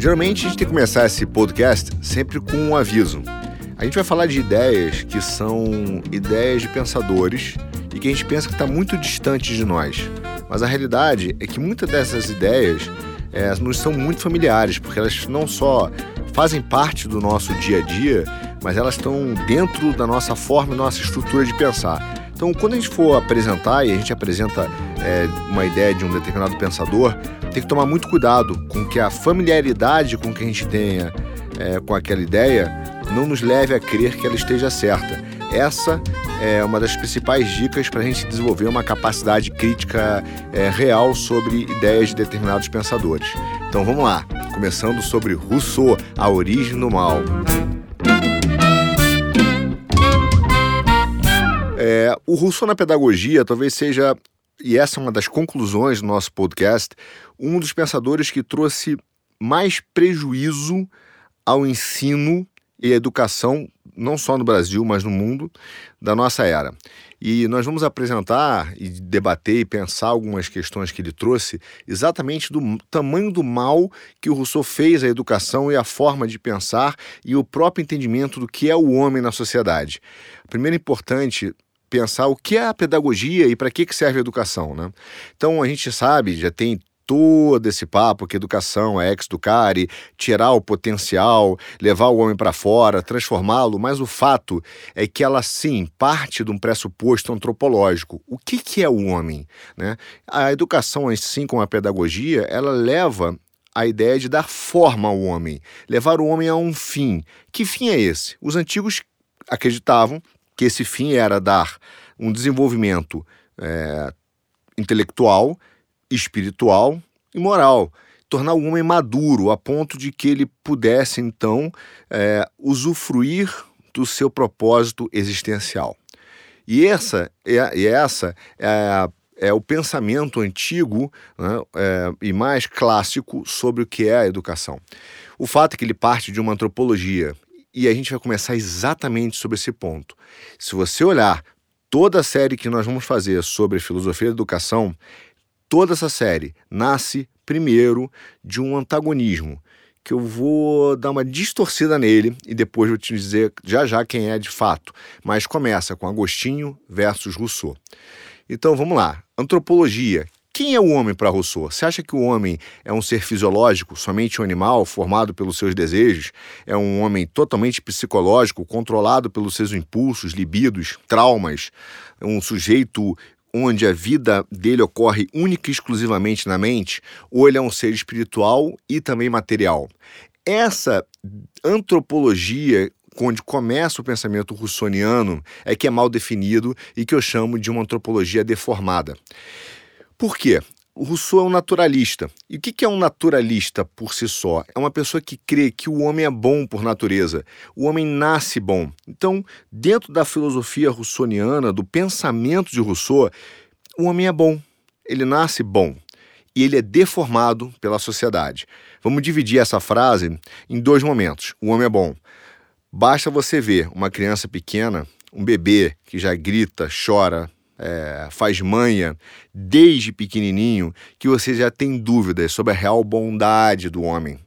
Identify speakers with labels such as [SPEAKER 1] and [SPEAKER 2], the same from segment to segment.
[SPEAKER 1] Geralmente a gente tem que começar esse podcast sempre com um aviso. A gente vai falar de ideias que são ideias de pensadores e que a gente pensa que está muito distante de nós. Mas a realidade é que muitas dessas ideias é, nos são muito familiares, porque elas não só fazem parte do nosso dia a dia, mas elas estão dentro da nossa forma e nossa estrutura de pensar. Então, quando a gente for apresentar e a gente apresenta é, uma ideia de um determinado pensador, tem que tomar muito cuidado com que a familiaridade com que a gente tenha é, com aquela ideia não nos leve a crer que ela esteja certa. Essa é uma das principais dicas para a gente desenvolver uma capacidade crítica é, real sobre ideias de determinados pensadores. Então vamos lá, começando sobre Rousseau, a origem do mal. É, o Rousseau na pedagogia talvez seja, e essa é uma das conclusões do nosso podcast, um dos pensadores que trouxe mais prejuízo ao ensino e à educação, não só no Brasil, mas no mundo, da nossa era. E nós vamos apresentar e debater e pensar algumas questões que ele trouxe exatamente do tamanho do mal que o Rousseau fez à educação e à forma de pensar e o próprio entendimento do que é o homem na sociedade. Primeiro importante pensar o que é a pedagogia e para que, que serve a educação. Né? Então a gente sabe, já tem todo esse papo que educação é ex-educare, tirar o potencial, levar o homem para fora, transformá-lo, mas o fato é que ela sim parte de um pressuposto antropológico. O que, que é o homem? Né? A educação, assim como a pedagogia, ela leva a ideia de dar forma ao homem, levar o homem a um fim. Que fim é esse? Os antigos acreditavam que esse fim era dar um desenvolvimento é, intelectual, espiritual e moral, tornar o homem maduro a ponto de que ele pudesse então é, usufruir do seu propósito existencial. E essa é, e essa é, é o pensamento antigo né, é, e mais clássico sobre o que é a educação. O fato é que ele parte de uma antropologia e a gente vai começar exatamente sobre esse ponto. Se você olhar toda a série que nós vamos fazer sobre filosofia da educação, toda essa série nasce primeiro de um antagonismo que eu vou dar uma distorcida nele e depois vou te dizer já já quem é de fato. Mas começa com Agostinho versus Rousseau. Então vamos lá. Antropologia. Quem é o homem para Rousseau? Você acha que o homem é um ser fisiológico, somente um animal, formado pelos seus desejos? É um homem totalmente psicológico, controlado pelos seus impulsos, libidos, traumas? Um sujeito onde a vida dele ocorre única e exclusivamente na mente? Ou ele é um ser espiritual e também material? Essa antropologia onde começa o pensamento russoniano é que é mal definido e que eu chamo de uma antropologia deformada. Por quê? O Rousseau é um naturalista. E o que é um naturalista por si só? É uma pessoa que crê que o homem é bom por natureza. O homem nasce bom. Então, dentro da filosofia russoniana, do pensamento de Rousseau, o homem é bom. Ele nasce bom. E ele é deformado pela sociedade. Vamos dividir essa frase em dois momentos. O homem é bom. Basta você ver uma criança pequena, um bebê que já grita, chora, é, faz manha desde pequenininho que você já tem dúvidas sobre a real bondade do homem.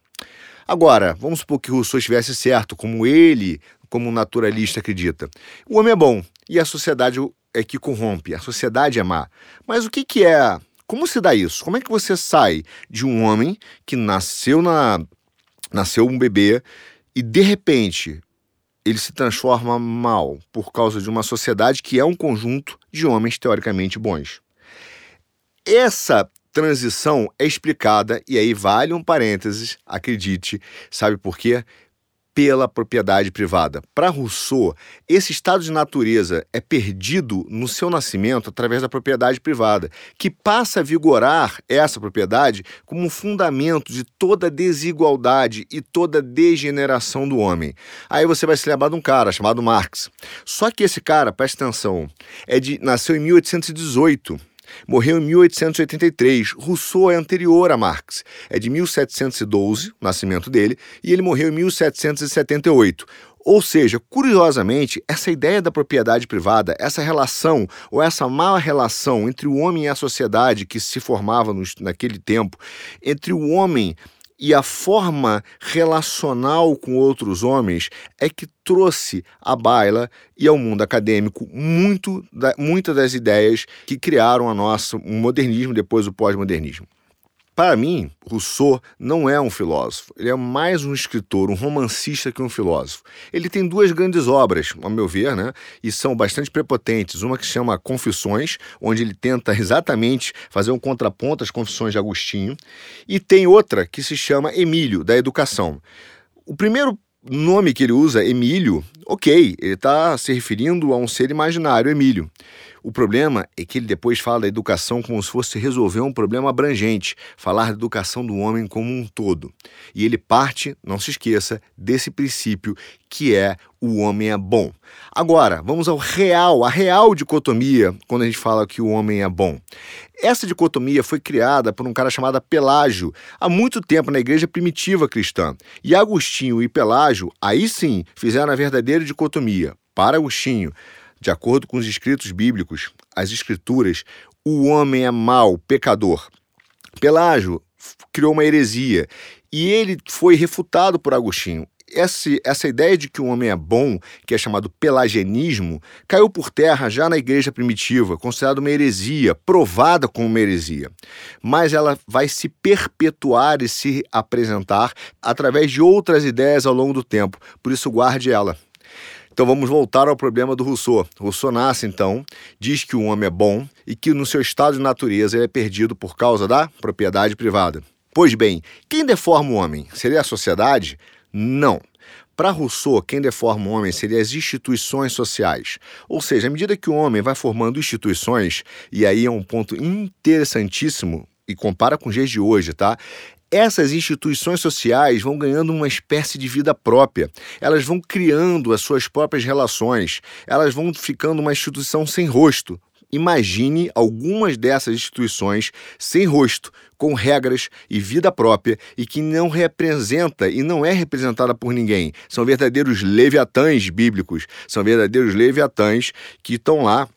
[SPEAKER 1] Agora, vamos supor que Rousseau estivesse certo, como ele, como um naturalista, acredita. O homem é bom e a sociedade é que corrompe, a sociedade é má. Mas o que, que é? Como se dá isso? Como é que você sai de um homem que nasceu na nasceu um bebê e de repente ele se transforma mal por causa de uma sociedade que é um conjunto de homens teoricamente bons. Essa transição é explicada, e aí vale um parênteses, acredite, sabe por quê? Pela propriedade privada. Para Rousseau, esse estado de natureza é perdido no seu nascimento através da propriedade privada, que passa a vigorar essa propriedade como um fundamento de toda desigualdade e toda degeneração do homem. Aí você vai se lembrar de um cara chamado Marx. Só que esse cara, presta atenção, é de nasceu em 1818 Morreu em 1883. Rousseau é anterior a Marx. É de 1712, o nascimento dele, e ele morreu em 1778. Ou seja, curiosamente, essa ideia da propriedade privada, essa relação ou essa má relação entre o homem e a sociedade que se formava no, naquele tempo, entre o homem e a forma relacional com outros homens é que trouxe à baila e ao mundo acadêmico muito da, muitas das ideias que criaram a nossa o modernismo depois o pós-modernismo. Para mim, Rousseau não é um filósofo, ele é mais um escritor, um romancista que um filósofo. Ele tem duas grandes obras, ao meu ver, né? e são bastante prepotentes. Uma que se chama Confissões, onde ele tenta exatamente fazer um contraponto às Confissões de Agostinho, e tem outra que se chama Emílio, da Educação. O primeiro nome que ele usa, Emílio, ok, ele está se referindo a um ser imaginário, Emílio. O problema é que ele depois fala da educação como se fosse resolver um problema abrangente, falar da educação do homem como um todo. E ele parte, não se esqueça, desse princípio que é o homem é bom. Agora, vamos ao real, a real dicotomia quando a gente fala que o homem é bom. Essa dicotomia foi criada por um cara chamado Pelágio há muito tempo na igreja primitiva cristã. E Agostinho e Pelágio, aí sim, fizeram a verdadeira dicotomia. Para Agostinho, de acordo com os escritos bíblicos, as escrituras, o homem é mau, pecador. Pelágio criou uma heresia e ele foi refutado por Agostinho. Essa, essa ideia de que o homem é bom, que é chamado pelagianismo, caiu por terra já na igreja primitiva, considerada uma heresia, provada como uma heresia. Mas ela vai se perpetuar e se apresentar através de outras ideias ao longo do tempo. Por isso, guarde ela. Então vamos voltar ao problema do Rousseau. Rousseau nasce, então, diz que o homem é bom e que no seu estado de natureza ele é perdido por causa da propriedade privada. Pois bem, quem deforma o homem? Seria a sociedade? Não. Para Rousseau, quem deforma o homem seria as instituições sociais. Ou seja, à medida que o homem vai formando instituições, e aí é um ponto interessantíssimo, e compara com os dias de hoje, tá? Essas instituições sociais vão ganhando uma espécie de vida própria. Elas vão criando as suas próprias relações. Elas vão ficando uma instituição sem rosto. Imagine algumas dessas instituições sem rosto, com regras e vida própria e que não representa e não é representada por ninguém. São verdadeiros leviatãs bíblicos, são verdadeiros leviatãs que estão lá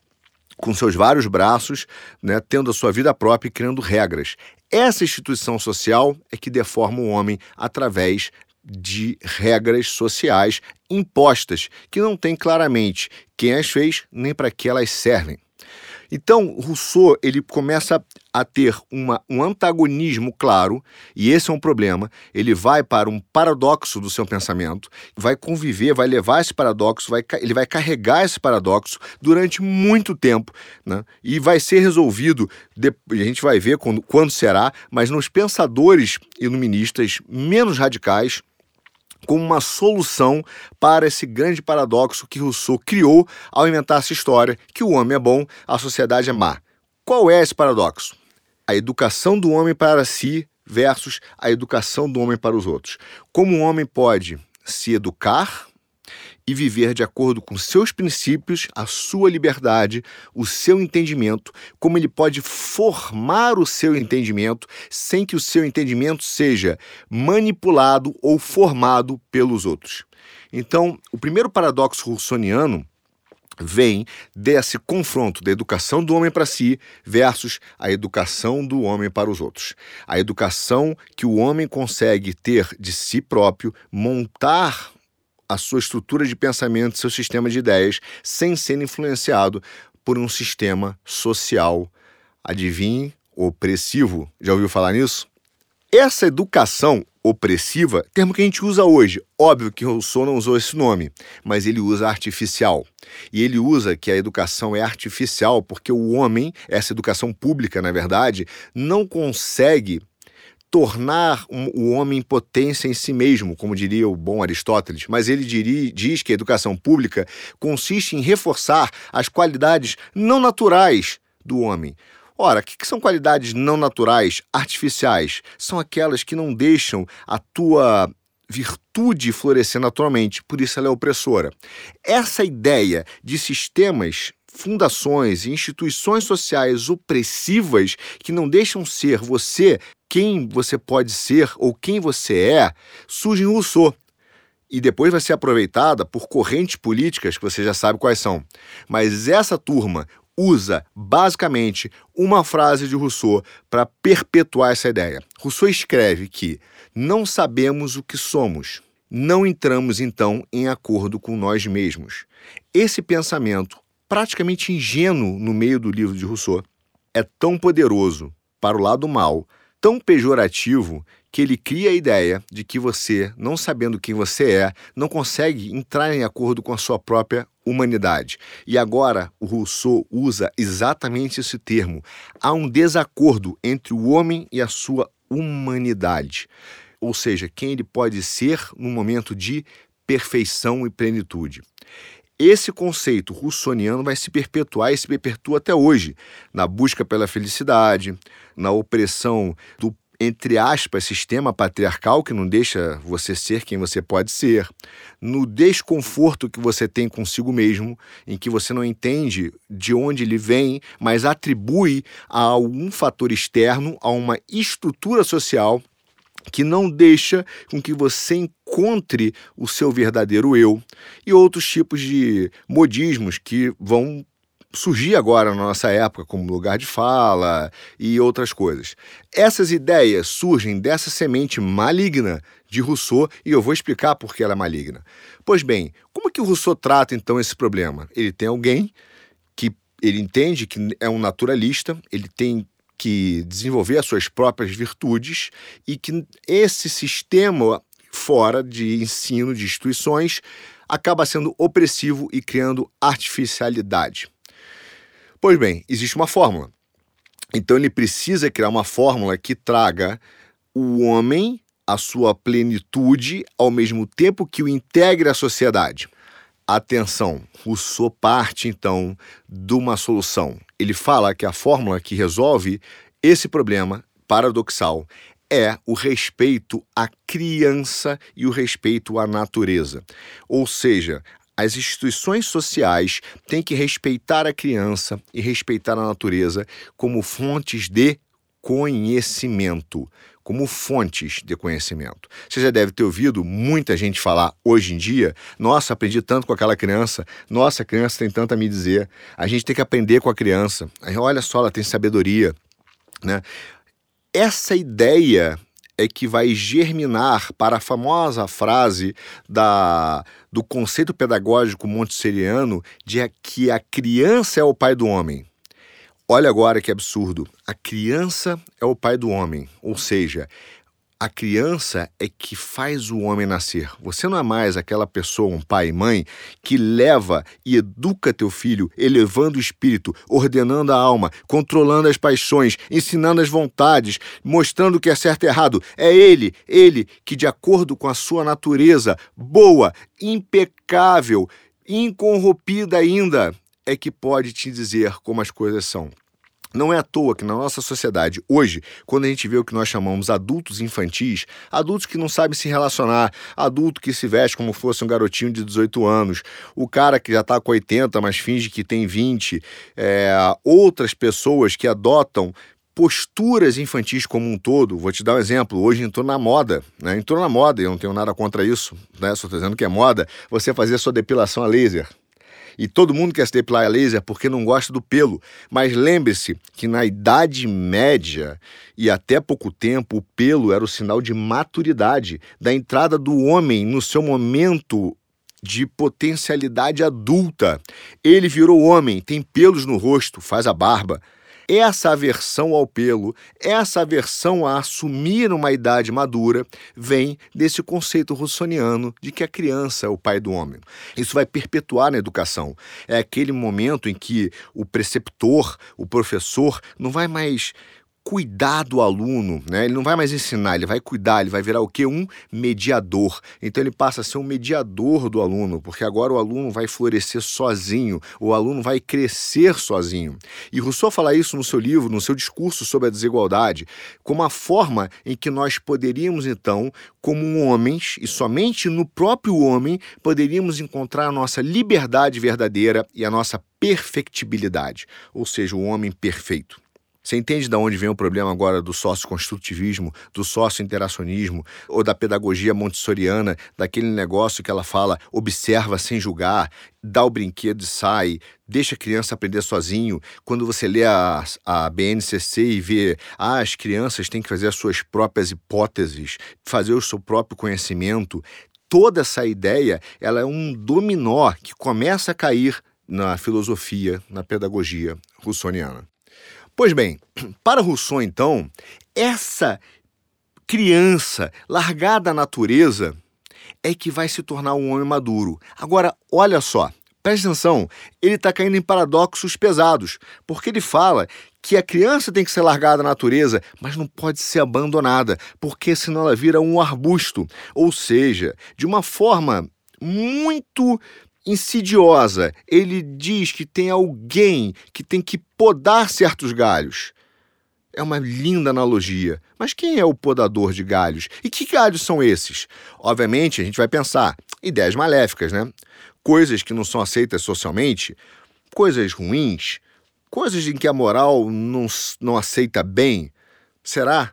[SPEAKER 1] com seus vários braços, né, tendo a sua vida própria e criando regras. Essa instituição social é que deforma o homem através de regras sociais impostas, que não tem claramente quem as fez nem para que elas servem. Então, Rousseau ele começa a ter uma, um antagonismo claro, e esse é um problema. Ele vai para um paradoxo do seu pensamento, vai conviver, vai levar esse paradoxo, vai, ele vai carregar esse paradoxo durante muito tempo, né? e vai ser resolvido, de, a gente vai ver quando, quando será, mas nos pensadores iluministas menos radicais, como uma solução para esse grande paradoxo que Rousseau criou ao inventar essa história que o homem é bom, a sociedade é má. Qual é esse paradoxo? A educação do homem para si versus a educação do homem para os outros. Como o homem pode se educar e viver de acordo com seus princípios, a sua liberdade, o seu entendimento, como ele pode formar o seu entendimento sem que o seu entendimento seja manipulado ou formado pelos outros. Então, o primeiro paradoxo russoniano vem desse confronto da educação do homem para si versus a educação do homem para os outros. A educação que o homem consegue ter de si próprio, montar a sua estrutura de pensamento, seu sistema de ideias, sem ser influenciado por um sistema social, adivinhe, opressivo. Já ouviu falar nisso? Essa educação opressiva, termo que a gente usa hoje. Óbvio que Rousseau não usou esse nome, mas ele usa artificial. E ele usa que a educação é artificial porque o homem, essa educação pública, na verdade, não consegue tornar o homem potência em si mesmo, como diria o bom Aristóteles, mas ele diz que a educação pública consiste em reforçar as qualidades não naturais do homem. Ora, o que são qualidades não naturais, artificiais? São aquelas que não deixam a tua virtude florescer naturalmente, por isso ela é opressora. Essa ideia de sistemas fundações e instituições sociais opressivas que não deixam ser você quem você pode ser ou quem você é, surge em Rousseau. E depois vai ser aproveitada por correntes políticas que você já sabe quais são. Mas essa turma, usa basicamente uma frase de Rousseau para perpetuar essa ideia. Rousseau escreve que não sabemos o que somos, não entramos então em acordo com nós mesmos. Esse pensamento, praticamente ingênuo no meio do livro de Rousseau, é tão poderoso para o lado mal, tão pejorativo, que ele cria a ideia de que você, não sabendo quem você é, não consegue entrar em acordo com a sua própria humanidade. E agora o Rousseau usa exatamente esse termo. Há um desacordo entre o homem e a sua humanidade. Ou seja, quem ele pode ser no momento de perfeição e plenitude. Esse conceito russoniano vai se perpetuar e se perpetua até hoje, na busca pela felicidade, na opressão do entre aspas, sistema patriarcal que não deixa você ser quem você pode ser, no desconforto que você tem consigo mesmo, em que você não entende de onde ele vem, mas atribui a algum fator externo, a uma estrutura social que não deixa com que você encontre o seu verdadeiro eu, e outros tipos de modismos que vão surgir agora na nossa época como lugar de fala e outras coisas. Essas ideias surgem dessa semente maligna de Rousseau e eu vou explicar por que ela é maligna. Pois bem, como que o Rousseau trata então esse problema? Ele tem alguém que ele entende que é um naturalista, ele tem que desenvolver as suas próprias virtudes e que esse sistema fora de ensino de instituições acaba sendo opressivo e criando artificialidade. Pois bem, existe uma fórmula. Então ele precisa criar uma fórmula que traga o homem à sua plenitude ao mesmo tempo que o integre à sociedade. Atenção, Rousseau parte então de uma solução. Ele fala que a fórmula que resolve esse problema paradoxal é o respeito à criança e o respeito à natureza. Ou seja, as instituições sociais têm que respeitar a criança e respeitar a natureza como fontes de conhecimento, como fontes de conhecimento. Você já deve ter ouvido muita gente falar hoje em dia: nossa, aprendi tanto com aquela criança, nossa, a criança tem tanto a me dizer, a gente tem que aprender com a criança, olha só, ela tem sabedoria. Né? Essa ideia é que vai germinar para a famosa frase da, do conceito pedagógico montessoriano de que a criança é o pai do homem. Olha agora que absurdo. A criança é o pai do homem, ou seja, a criança é que faz o homem nascer. Você não é mais aquela pessoa, um pai e mãe, que leva e educa teu filho, elevando o espírito, ordenando a alma, controlando as paixões, ensinando as vontades, mostrando o que é certo e errado. É ele, ele que, de acordo com a sua natureza boa, impecável, incorrompida ainda, é que pode te dizer como as coisas são. Não é à toa que na nossa sociedade, hoje, quando a gente vê o que nós chamamos adultos infantis, adultos que não sabem se relacionar, adulto que se veste como fosse um garotinho de 18 anos, o cara que já está com 80, mas finge que tem 20, é, outras pessoas que adotam posturas infantis como um todo. Vou te dar um exemplo. Hoje entrou na moda, né? Entrou na moda, eu não tenho nada contra isso, né? Só estou dizendo que é moda, você fazer sua depilação a laser. E todo mundo quer se depilar a laser porque não gosta do pelo. Mas lembre-se que na Idade Média e até pouco tempo, o pelo era o sinal de maturidade, da entrada do homem no seu momento de potencialidade adulta. Ele virou homem, tem pelos no rosto, faz a barba. Essa aversão ao pelo, essa aversão a assumir uma idade madura, vem desse conceito russoniano de que a criança é o pai do homem. Isso vai perpetuar na educação. É aquele momento em que o preceptor, o professor, não vai mais cuidar do aluno, né? Ele não vai mais ensinar, ele vai cuidar, ele vai virar o quê? Um mediador. Então ele passa a ser um mediador do aluno, porque agora o aluno vai florescer sozinho, o aluno vai crescer sozinho. E Rousseau fala isso no seu livro, no seu discurso sobre a desigualdade, como a forma em que nós poderíamos então, como homens e somente no próprio homem, poderíamos encontrar a nossa liberdade verdadeira e a nossa perfectibilidade, ou seja, o homem perfeito. Você entende de onde vem o problema agora do sócio-construtivismo, do sócio-interacionismo ou da pedagogia montessoriana, daquele negócio que ela fala observa sem julgar, dá o brinquedo e sai, deixa a criança aprender sozinho. Quando você lê a, a BNCC e vê ah, as crianças têm que fazer as suas próprias hipóteses, fazer o seu próprio conhecimento, toda essa ideia ela é um dominó que começa a cair na filosofia, na pedagogia russoniana. Pois bem, para Rousseau, então, essa criança largada à natureza é que vai se tornar um homem maduro. Agora, olha só, preste atenção, ele está caindo em paradoxos pesados, porque ele fala que a criança tem que ser largada à natureza, mas não pode ser abandonada, porque senão ela vira um arbusto. Ou seja, de uma forma muito insidiosa. Ele diz que tem alguém que tem que podar certos galhos. É uma linda analogia. Mas quem é o podador de galhos? E que galhos são esses? Obviamente, a gente vai pensar ideias maléficas, né? Coisas que não são aceitas socialmente, coisas ruins, coisas em que a moral não, não aceita bem. Será?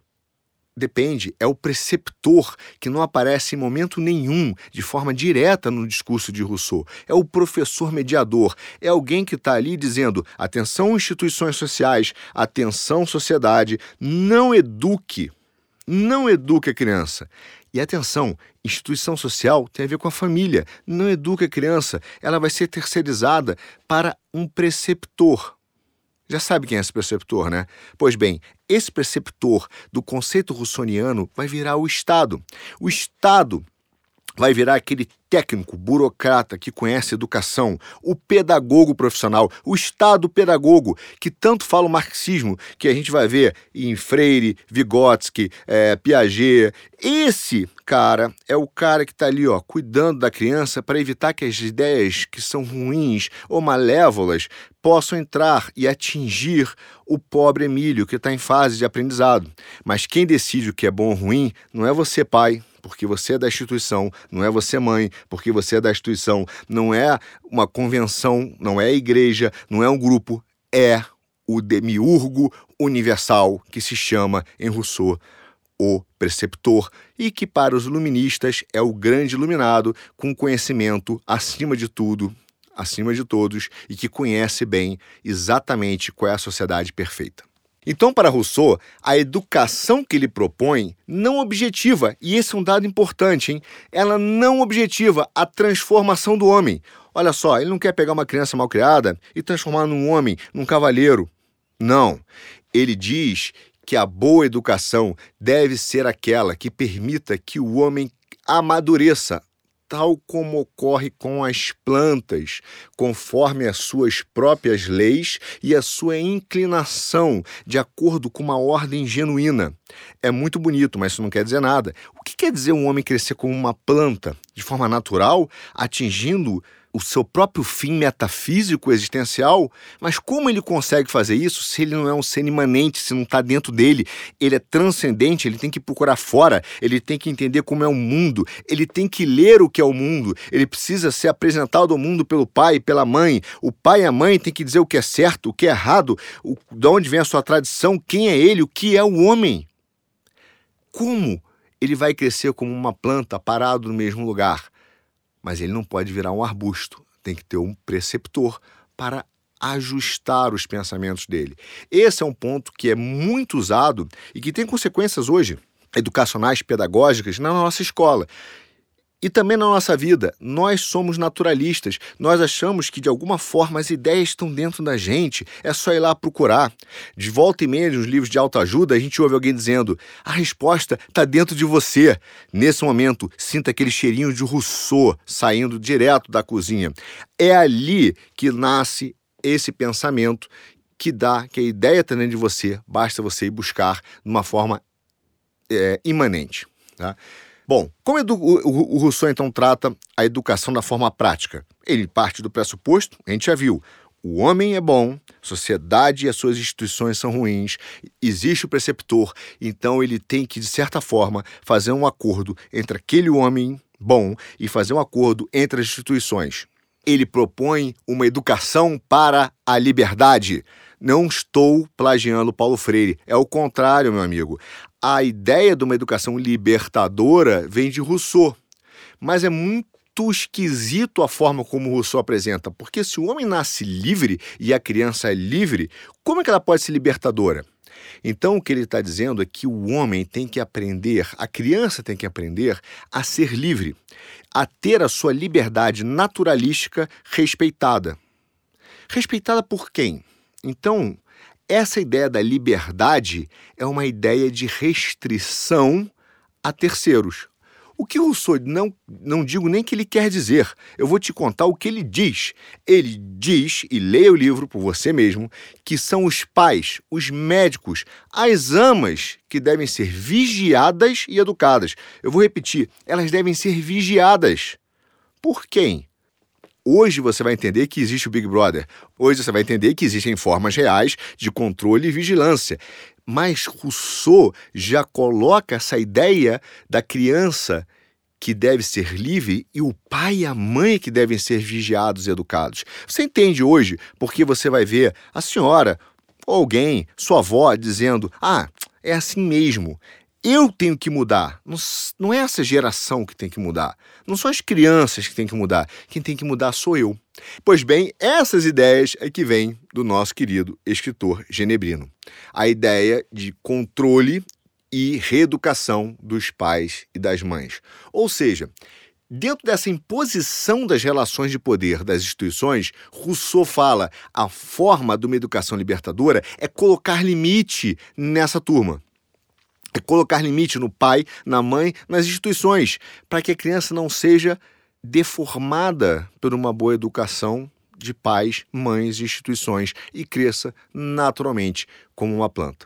[SPEAKER 1] Depende, é o preceptor que não aparece em momento nenhum de forma direta no discurso de Rousseau. É o professor mediador, é alguém que está ali dizendo: atenção, instituições sociais, atenção, sociedade, não eduque, não eduque a criança. E atenção, instituição social tem a ver com a família, não eduque a criança, ela vai ser terceirizada para um preceptor, já sabe quem é esse preceptor, né? Pois bem, esse preceptor do conceito russoniano vai virar o Estado. O Estado vai virar aquele técnico, burocrata que conhece educação, o pedagogo profissional, o Estado pedagogo, que tanto fala o marxismo, que a gente vai ver em Freire, Vygotsky, é, Piaget. Esse cara é o cara que está ali, ó, cuidando da criança para evitar que as ideias que são ruins ou malévolas possam entrar e atingir o pobre Emílio, que está em fase de aprendizado. Mas quem decide o que é bom ou ruim não é você, pai, porque você é da instituição, não é você mãe, porque você é da instituição, não é uma convenção, não é a igreja, não é um grupo, é o demiurgo universal que se chama em Rousseau o preceptor e que para os luministas é o grande iluminado com conhecimento acima de tudo, acima de todos e que conhece bem exatamente qual é a sociedade perfeita. Então, para Rousseau, a educação que ele propõe não objetiva, e esse é um dado importante, hein? Ela não objetiva a transformação do homem. Olha só, ele não quer pegar uma criança mal criada e transformar num homem, num cavalheiro. Não. Ele diz que a boa educação deve ser aquela que permita que o homem amadureça, tal como ocorre com as plantas, conforme as suas próprias leis e a sua inclinação, de acordo com uma ordem genuína. É muito bonito, mas isso não quer dizer nada. O que quer dizer um homem crescer como uma planta, de forma natural, atingindo o seu próprio fim metafísico existencial, mas como ele consegue fazer isso se ele não é um ser imanente, se não está dentro dele? Ele é transcendente, ele tem que procurar fora, ele tem que entender como é o mundo, ele tem que ler o que é o mundo, ele precisa ser apresentado ao mundo pelo pai, pela mãe. O pai e a mãe têm que dizer o que é certo, o que é errado, o, de onde vem a sua tradição, quem é ele, o que é o homem. Como ele vai crescer como uma planta parado no mesmo lugar? Mas ele não pode virar um arbusto. Tem que ter um preceptor para ajustar os pensamentos dele. Esse é um ponto que é muito usado e que tem consequências hoje educacionais, pedagógicas na nossa escola. E também na nossa vida, nós somos naturalistas. Nós achamos que de alguma forma as ideias estão dentro da gente, é só ir lá procurar. De volta e meia, nos livros de autoajuda, a gente ouve alguém dizendo: a resposta está dentro de você. Nesse momento, sinta aquele cheirinho de Rousseau saindo direto da cozinha. É ali que nasce esse pensamento que dá que a ideia está dentro de você, basta você ir buscar de uma forma é, imanente. Tá? Bom, como o, Rousseau então trata a educação da forma prática? Ele parte do pressuposto, a gente já viu, o homem é bom, sociedade e as suas instituições são ruins, existe o preceptor, então ele tem que, de certa forma, fazer um acordo entre aquele homem bom e fazer um acordo entre as instituições. Ele propõe uma educação para a liberdade. Não estou plagiando Paulo Freire, é o contrário, meu amigo. A ideia de uma educação libertadora vem de Rousseau, mas é muito esquisito a forma como Rousseau apresenta, porque se o homem nasce livre e a criança é livre, como é que ela pode ser libertadora? Então, o que ele está dizendo é que o homem tem que aprender, a criança tem que aprender a ser livre, a ter a sua liberdade naturalística respeitada. Respeitada por quem? Então, essa ideia da liberdade é uma ideia de restrição a terceiros. O que Rousseau não, não digo nem que ele quer dizer, eu vou te contar o que ele diz. Ele diz, e leia o livro por você mesmo, que são os pais, os médicos, as amas que devem ser vigiadas e educadas. Eu vou repetir, elas devem ser vigiadas. Por quem? Hoje você vai entender que existe o Big Brother. Hoje você vai entender que existem formas reais de controle e vigilância. Mas Rousseau já coloca essa ideia da criança que deve ser livre e o pai e a mãe que devem ser vigiados e educados. Você entende hoje porque você vai ver a senhora ou alguém, sua avó, dizendo: Ah, é assim mesmo. Eu tenho que mudar. Não, é essa geração que tem que mudar. Não são as crianças que têm que mudar. Quem tem que mudar sou eu. Pois bem, essas ideias é que vêm do nosso querido escritor genebrino. A ideia de controle e reeducação dos pais e das mães. Ou seja, Dentro dessa imposição das relações de poder das instituições, Rousseau fala: a forma de uma educação libertadora é colocar limite nessa turma é colocar limite no pai, na mãe, nas instituições, para que a criança não seja deformada por uma boa educação de pais, mães e instituições e cresça naturalmente como uma planta.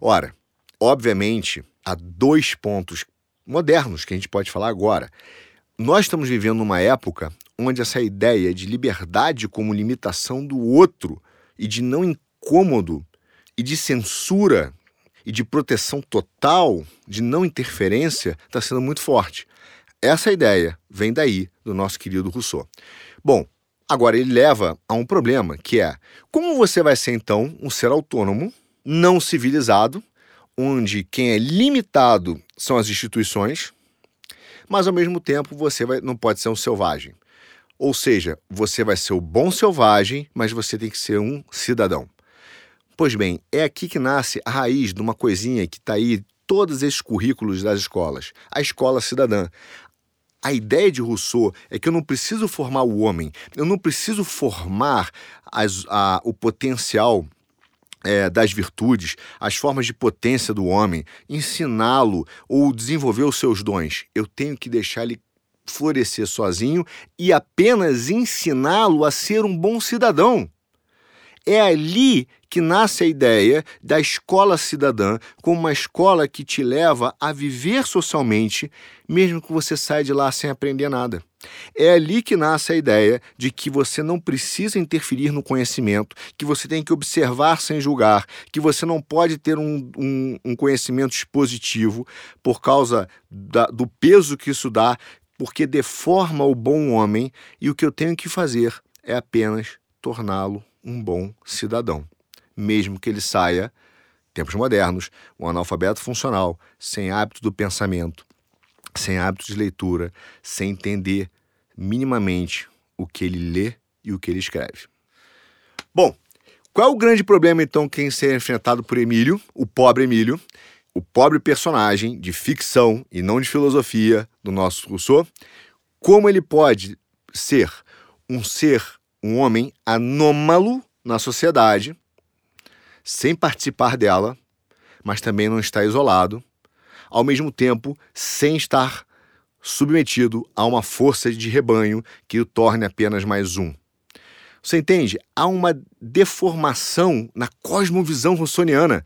[SPEAKER 1] Ora, obviamente, há dois pontos modernos que a gente pode falar agora. Nós estamos vivendo numa época onde essa ideia de liberdade como limitação do outro e de não incômodo e de censura e de proteção total, de não interferência, está sendo muito forte. Essa ideia vem daí, do nosso querido Rousseau. Bom, agora ele leva a um problema, que é como você vai ser então um ser autônomo, não civilizado, onde quem é limitado são as instituições, mas ao mesmo tempo você vai, não pode ser um selvagem. Ou seja, você vai ser o bom selvagem, mas você tem que ser um cidadão. Pois bem, é aqui que nasce a raiz de uma coisinha que está aí todos esses currículos das escolas, a escola cidadã. A ideia de Rousseau é que eu não preciso formar o homem, eu não preciso formar as, a, o potencial é, das virtudes, as formas de potência do homem, ensiná-lo ou desenvolver os seus dons. Eu tenho que deixar ele florescer sozinho e apenas ensiná-lo a ser um bom cidadão. É ali que nasce a ideia da escola cidadã como uma escola que te leva a viver socialmente, mesmo que você saia de lá sem aprender nada. É ali que nasce a ideia de que você não precisa interferir no conhecimento, que você tem que observar sem julgar, que você não pode ter um, um, um conhecimento expositivo por causa da, do peso que isso dá, porque deforma o bom homem, e o que eu tenho que fazer é apenas torná-lo um bom cidadão, mesmo que ele saia, tempos modernos, um analfabeto funcional, sem hábito do pensamento, sem hábito de leitura, sem entender minimamente o que ele lê e o que ele escreve. Bom, qual é o grande problema então que tem ser enfrentado por Emílio, o pobre Emílio, o pobre personagem de ficção e não de filosofia do nosso Rousseau? Como ele pode ser um ser um homem anômalo na sociedade, sem participar dela, mas também não está isolado, ao mesmo tempo sem estar submetido a uma força de rebanho que o torne apenas mais um. Você entende? Há uma deformação na cosmovisão russoniana.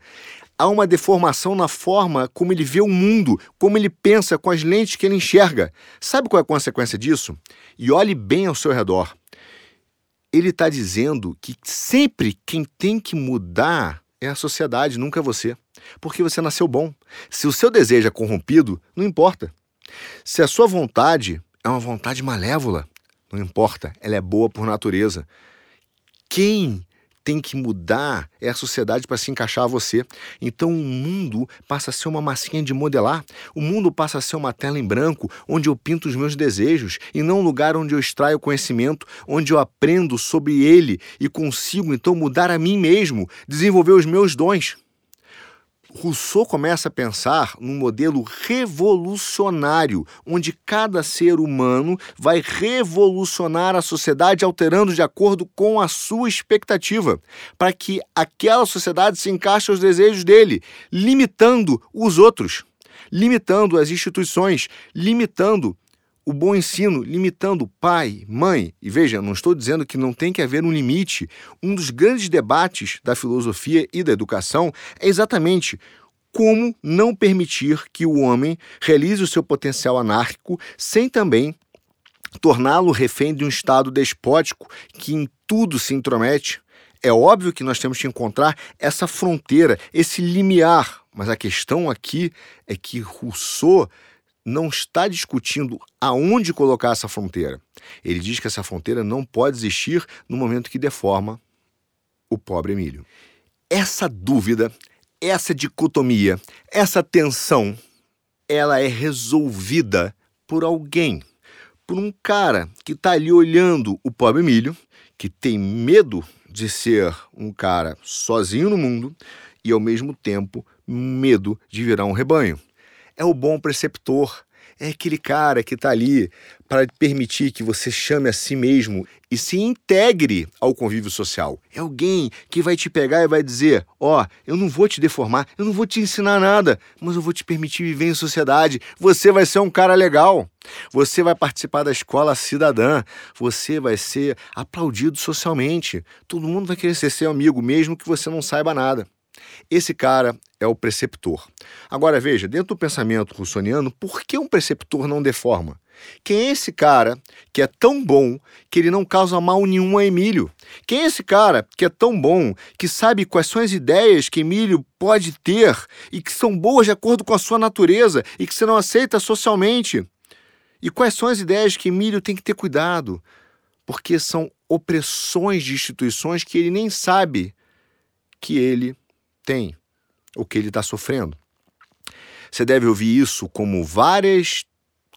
[SPEAKER 1] Há uma deformação na forma como ele vê o mundo, como ele pensa com as lentes que ele enxerga. Sabe qual é a consequência disso? E olhe bem ao seu redor ele está dizendo que sempre quem tem que mudar é a sociedade, nunca você. Porque você nasceu bom. Se o seu desejo é corrompido, não importa. Se a sua vontade é uma vontade malévola, Não importa, ela é boa por natureza. Quem tem que mudar é a sociedade para se encaixar a você. Então o mundo passa a ser uma massinha de modelar. O mundo passa a ser uma tela em branco onde eu pinto os meus desejos e não um lugar onde eu extraio conhecimento, onde eu aprendo sobre ele e consigo então mudar a mim mesmo, desenvolver os meus dons. Rousseau começa a pensar num modelo revolucionário, onde cada ser humano vai revolucionar a sociedade alterando de acordo com a sua expectativa, para que aquela sociedade se encaixe aos desejos dele, limitando os outros, limitando as instituições, limitando o bom ensino, limitando pai, mãe. E veja, não estou dizendo que não tem que haver um limite. Um dos grandes debates da filosofia e da educação é exatamente como não permitir que o homem realize o seu potencial anárquico sem também torná-lo refém de um Estado despótico que em tudo se intromete. É óbvio que nós temos que encontrar essa fronteira, esse limiar, mas a questão aqui é que Rousseau não está discutindo aonde colocar essa fronteira. Ele diz que essa fronteira não pode existir no momento que deforma o pobre Emílio. Essa dúvida, essa dicotomia, essa tensão, ela é resolvida por alguém, por um cara que está ali olhando o pobre Emílio, que tem medo de ser um cara sozinho no mundo e ao mesmo tempo medo de virar um rebanho é o bom preceptor, é aquele cara que está ali para permitir que você chame a si mesmo e se integre ao convívio social. É alguém que vai te pegar e vai dizer: Ó, oh, eu não vou te deformar, eu não vou te ensinar nada, mas eu vou te permitir viver em sociedade. Você vai ser um cara legal. Você vai participar da escola cidadã. Você vai ser aplaudido socialmente. Todo mundo vai querer ser seu amigo, mesmo que você não saiba nada. Esse cara é o preceptor. Agora veja, dentro do pensamento russoniano, por que um preceptor não deforma? Quem é esse cara que é tão bom que ele não causa mal nenhum a Emílio? Quem é esse cara que é tão bom que sabe quais são as ideias que Emílio pode ter e que são boas de acordo com a sua natureza e que você não aceita socialmente? E quais são as ideias que Emílio tem que ter cuidado? Porque são opressões de instituições que ele nem sabe que ele tem, o que ele está sofrendo. Você deve ouvir isso como várias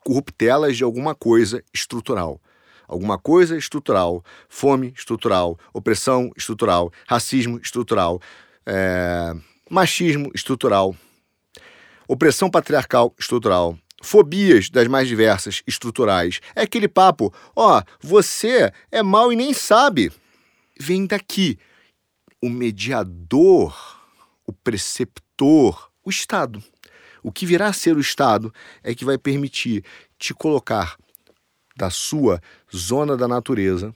[SPEAKER 1] corruptelas de alguma coisa estrutural. Alguma coisa estrutural, fome estrutural, opressão estrutural, racismo estrutural, é, machismo estrutural, opressão patriarcal estrutural, fobias das mais diversas estruturais. É aquele papo, ó, você é mal e nem sabe. Vem daqui. O mediador o preceptor, o Estado. O que virá a ser o Estado é que vai permitir te colocar da sua zona da natureza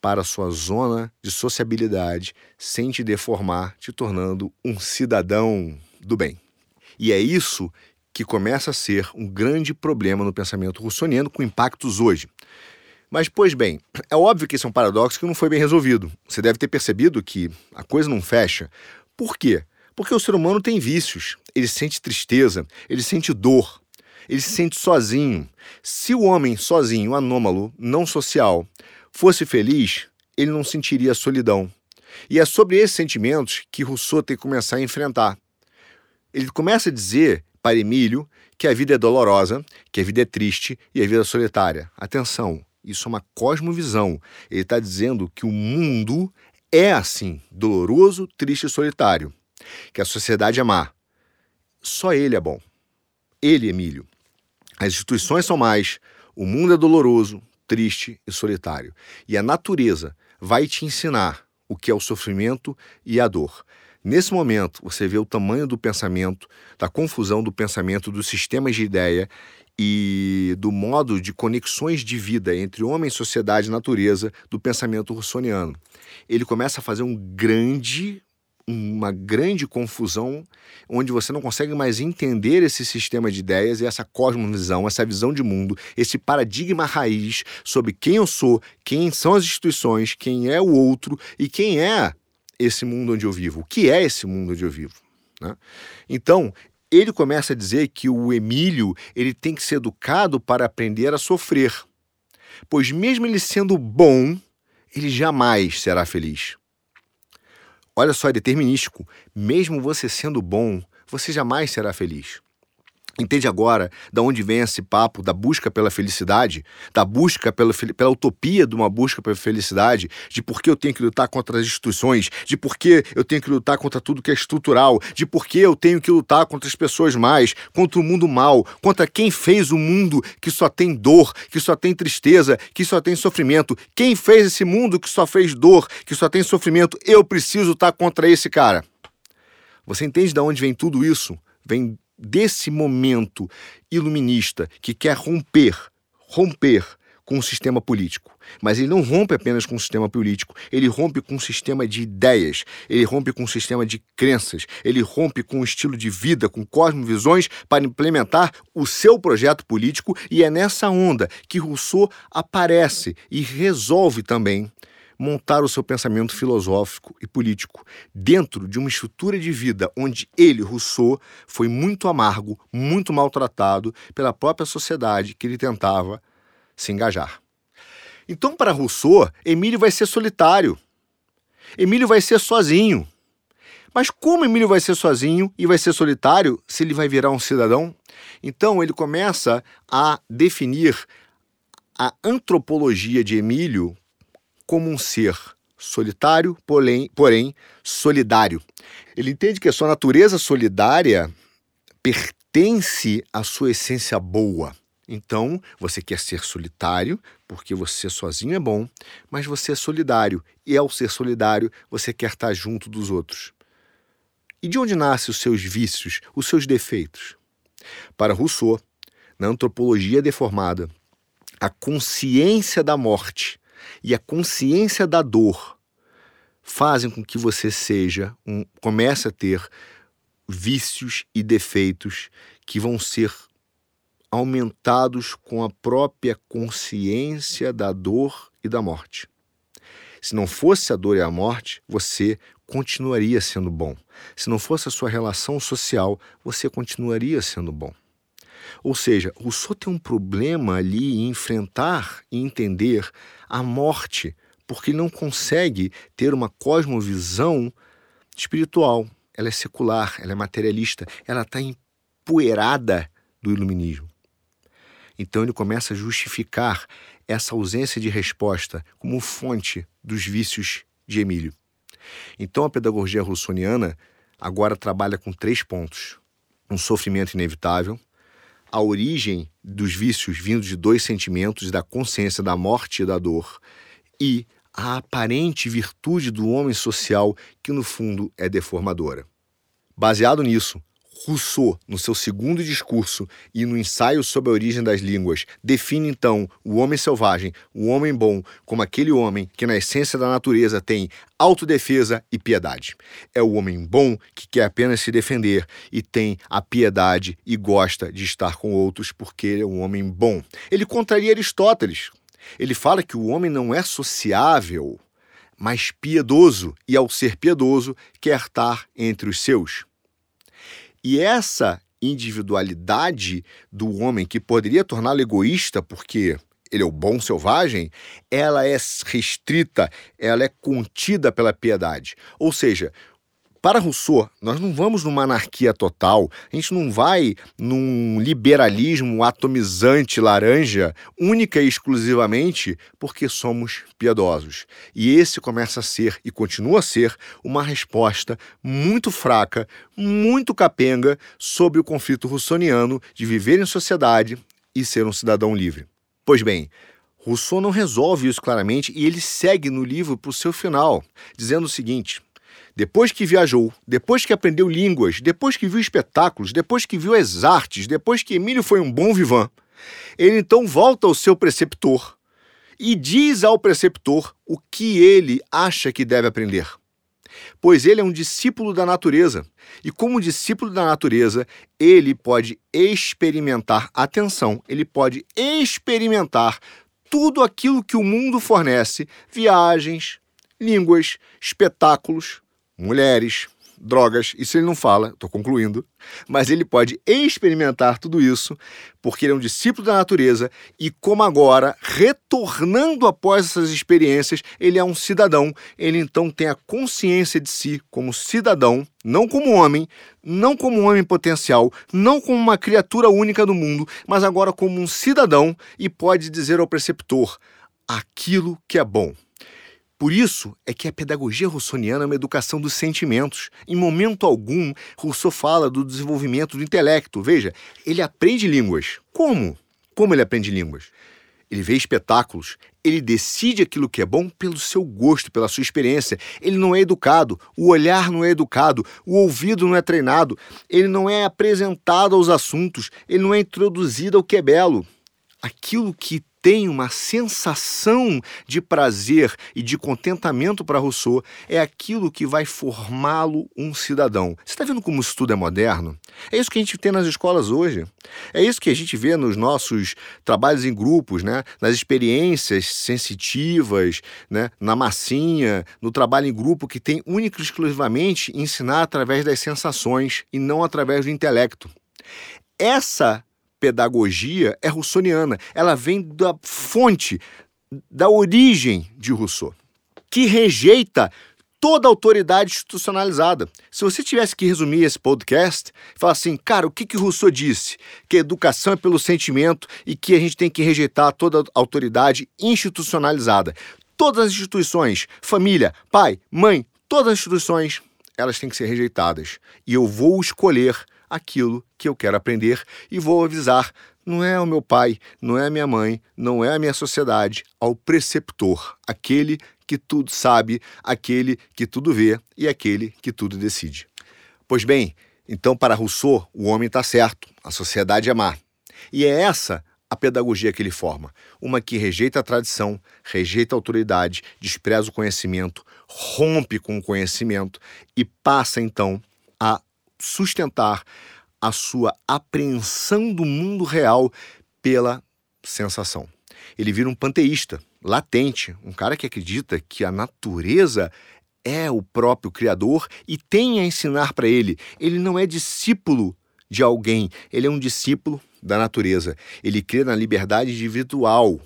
[SPEAKER 1] para a sua zona de sociabilidade, sem te deformar, te tornando um cidadão do bem. E é isso que começa a ser um grande problema no pensamento russoniano com impactos hoje. Mas, pois bem, é óbvio que esse é um paradoxo que não foi bem resolvido. Você deve ter percebido que a coisa não fecha. Por quê? Porque o ser humano tem vícios, ele sente tristeza, ele sente dor, ele se sente sozinho. Se o homem sozinho, anômalo, não social, fosse feliz, ele não sentiria solidão. E é sobre esses sentimentos que Rousseau tem que começar a enfrentar. Ele começa a dizer para Emílio que a vida é dolorosa, que a vida é triste e a vida é solitária. Atenção, isso é uma cosmovisão. Ele está dizendo que o mundo é assim, doloroso, triste e solitário que a sociedade é má. Só ele é bom. Ele, Emílio. As instituições são mais, o mundo é doloroso, triste e solitário. E a natureza vai te ensinar o que é o sofrimento e a dor. Nesse momento, você vê o tamanho do pensamento, da confusão do pensamento, dos sistemas de ideia e do modo de conexões de vida entre homem, sociedade e natureza do pensamento russoniano. Ele começa a fazer um grande uma grande confusão onde você não consegue mais entender esse sistema de ideias e essa cosmovisão, essa visão de mundo, esse paradigma raiz sobre quem eu sou, quem são as instituições, quem é o outro e quem é esse mundo onde eu vivo, o que é esse mundo onde eu vivo. Né? Então, ele começa a dizer que o Emílio ele tem que ser educado para aprender a sofrer. pois mesmo ele sendo bom, ele jamais será feliz. Olha só, é determinístico. Mesmo você sendo bom, você jamais será feliz. Entende agora da onde vem esse papo da busca pela felicidade, da busca pela, pela utopia de uma busca pela felicidade, de por que eu tenho que lutar contra as instituições, de por que eu tenho que lutar contra tudo que é estrutural, de por que eu tenho que lutar contra as pessoas mais, contra o mundo mal, contra quem fez o mundo que só tem dor, que só tem tristeza, que só tem sofrimento. Quem fez esse mundo que só fez dor, que só tem sofrimento? Eu preciso lutar contra esse cara. Você entende de onde vem tudo isso? Vem desse momento iluminista que quer romper, romper com o sistema político. Mas ele não rompe apenas com o sistema político, ele rompe com um sistema de ideias, ele rompe com um sistema de crenças, ele rompe com um estilo de vida, com cosmovisões para implementar o seu projeto político e é nessa onda que Rousseau aparece e resolve também montar o seu pensamento filosófico e político dentro de uma estrutura de vida onde ele, Rousseau, foi muito amargo, muito maltratado pela própria sociedade que ele tentava se engajar. Então, para Rousseau, Emílio vai ser solitário. Emílio vai ser sozinho. Mas como Emílio vai ser sozinho e vai ser solitário se ele vai virar um cidadão? Então ele começa a definir a antropologia de Emílio como um ser solitário, porém, porém solidário. Ele entende que a sua natureza solidária pertence à sua essência boa. Então, você quer ser solitário, porque você sozinho é bom, mas você é solidário, e ao ser solidário, você quer estar junto dos outros. E de onde nascem os seus vícios, os seus defeitos? Para Rousseau, na antropologia deformada, a consciência da morte e a consciência da dor fazem com que você seja um comece a ter vícios e defeitos que vão ser aumentados com a própria consciência da dor e da morte. Se não fosse a dor e a morte, você continuaria sendo bom. Se não fosse a sua relação social, você continuaria sendo bom. Ou seja, Rousseau tem um problema ali em enfrentar e entender a morte, porque ele não consegue ter uma cosmovisão espiritual. Ela é secular, ela é materialista, ela está empoeirada do iluminismo. Então ele começa a justificar essa ausência de resposta como fonte dos vícios de Emílio. Então a pedagogia russoniana agora trabalha com três pontos: um sofrimento inevitável, a origem dos vícios vindo de dois sentimentos da consciência da morte e da dor, e a aparente virtude do homem social que no fundo é deformadora. Baseado nisso, Rousseau, no seu segundo discurso e no ensaio sobre a origem das línguas, define então o homem selvagem, o homem bom, como aquele homem que, na essência da natureza, tem autodefesa e piedade. É o homem bom que quer apenas se defender e tem a piedade e gosta de estar com outros porque ele é um homem bom. Ele contraria Aristóteles. Ele fala que o homem não é sociável, mas piedoso, e ao ser piedoso, quer estar entre os seus. E essa individualidade do homem que poderia torná-lo egoísta porque ele é o bom selvagem, ela é restrita, ela é contida pela piedade. Ou seja, para Rousseau, nós não vamos numa anarquia total, a gente não vai num liberalismo atomizante laranja, única e exclusivamente porque somos piedosos. E esse começa a ser e continua a ser uma resposta muito fraca, muito capenga sobre o conflito russoniano de viver em sociedade e ser um cidadão livre. Pois bem, Rousseau não resolve isso claramente e ele segue no livro para o seu final, dizendo o seguinte depois que viajou, depois que aprendeu línguas, depois que viu espetáculos, depois que viu as artes, depois que Emílio foi um bom vivan, ele então volta ao seu preceptor e diz ao preceptor o que ele acha que deve aprender. Pois ele é um discípulo da natureza, e como discípulo da natureza, ele pode experimentar, atenção, ele pode experimentar tudo aquilo que o mundo fornece: viagens, línguas, espetáculos, mulheres, drogas, isso ele não fala, estou concluindo, mas ele pode experimentar tudo isso porque ele é um discípulo da natureza e, como agora, retornando após essas experiências, ele é um cidadão, ele então tem a consciência de si como cidadão, não como homem, não como um homem potencial, não como uma criatura única do mundo, mas agora como um cidadão e pode dizer ao preceptor aquilo que é bom. Por isso é que a pedagogia russoniana é uma educação dos sentimentos. Em momento algum, Rousseau fala do desenvolvimento do intelecto. Veja, ele aprende línguas. Como? Como ele aprende línguas? Ele vê espetáculos, ele decide aquilo que é bom pelo seu gosto, pela sua experiência. Ele não é educado, o olhar não é educado, o ouvido não é treinado, ele não é apresentado aos assuntos, ele não é introduzido ao que é belo. Aquilo que tem uma sensação de prazer e de contentamento para Rousseau é aquilo que vai formá-lo um cidadão. Você está vendo como isso tudo é moderno? É isso que a gente tem nas escolas hoje. É isso que a gente vê nos nossos trabalhos em grupos, né? nas experiências sensitivas, né? na massinha, no trabalho em grupo que tem única e exclusivamente ensinar através das sensações e não através do intelecto. Essa pedagogia é russoniana. Ela vem da fonte, da origem de Rousseau, que rejeita toda autoridade institucionalizada. Se você tivesse que resumir esse podcast, falar assim, cara, o que, que Rousseau disse? Que a educação é pelo sentimento e que a gente tem que rejeitar toda autoridade institucionalizada. Todas as instituições, família, pai, mãe, todas as instituições, elas têm que ser rejeitadas. E eu vou escolher aquilo que eu quero aprender e vou avisar. Não é o meu pai, não é a minha mãe, não é a minha sociedade, ao preceptor, aquele que tudo sabe, aquele que tudo vê e aquele que tudo decide. Pois bem, então para Rousseau, o homem está certo, a sociedade é má. E é essa a pedagogia que ele forma, uma que rejeita a tradição, rejeita a autoridade, despreza o conhecimento, rompe com o conhecimento e passa então a sustentar a sua apreensão do mundo real pela sensação. Ele vira um panteísta, latente, um cara que acredita que a natureza é o próprio Criador e tem a ensinar para ele. Ele não é discípulo de alguém, ele é um discípulo da natureza. Ele crê na liberdade individual,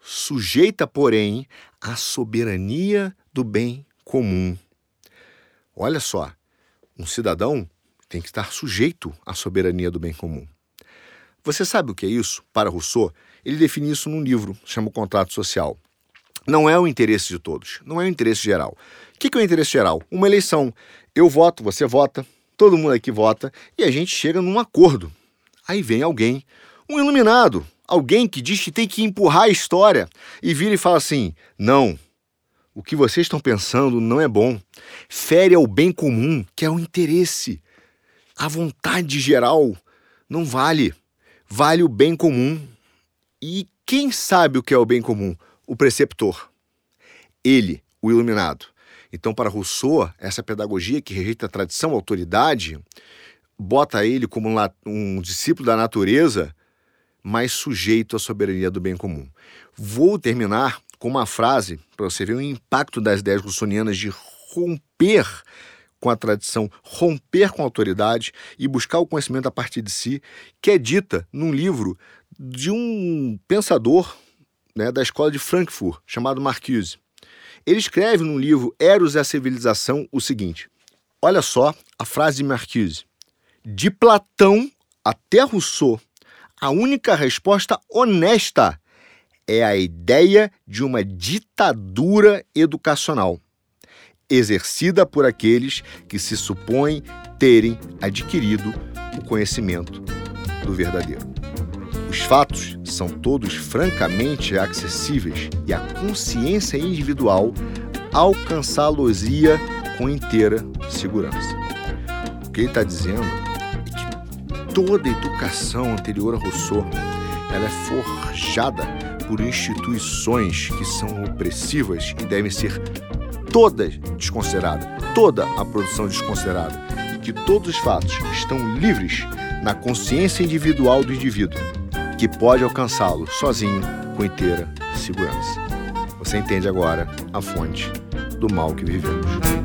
[SPEAKER 1] sujeita, porém, à soberania do bem comum. Olha só, um cidadão tem que estar sujeito à soberania do bem comum. Você sabe o que é isso? Para Rousseau, ele define isso num livro, chama o Contrato Social. Não é o interesse de todos, não é o interesse geral. O que é o interesse geral? Uma eleição. Eu voto, você vota, todo mundo aqui vota e a gente chega num acordo. Aí vem alguém, um iluminado, alguém que diz que tem que empurrar a história e vira e fala assim: não, o que vocês estão pensando não é bom. Fere ao bem comum, que é o interesse a vontade geral não vale. Vale o bem comum. E quem sabe o que é o bem comum? O preceptor. Ele, o iluminado. Então, para Rousseau, essa pedagogia que rejeita a tradição, a autoridade, bota ele como um discípulo da natureza, mas sujeito à soberania do bem comum. Vou terminar com uma frase para você ver o impacto das ideias russonianas de romper com a tradição, romper com a autoridade e buscar o conhecimento a partir de si, que é dita num livro de um pensador né, da escola de Frankfurt, chamado Marcuse. Ele escreve no livro Eros e a Civilização o seguinte: olha só a frase de Marcuse. De Platão até Rousseau, a única resposta honesta é a ideia de uma ditadura educacional exercida por aqueles que se supõem terem adquirido o conhecimento do verdadeiro. Os fatos são todos francamente acessíveis e a consciência individual alcançá-los-ia com inteira segurança. O que ele está dizendo é que toda educação anterior a Rousseau ela é forjada por instituições que são opressivas e devem ser toda desconsiderada, toda a produção desconsiderada, e que todos os fatos estão livres na consciência individual do indivíduo, que pode alcançá-lo sozinho com inteira segurança. Você entende agora a fonte do mal que vivemos.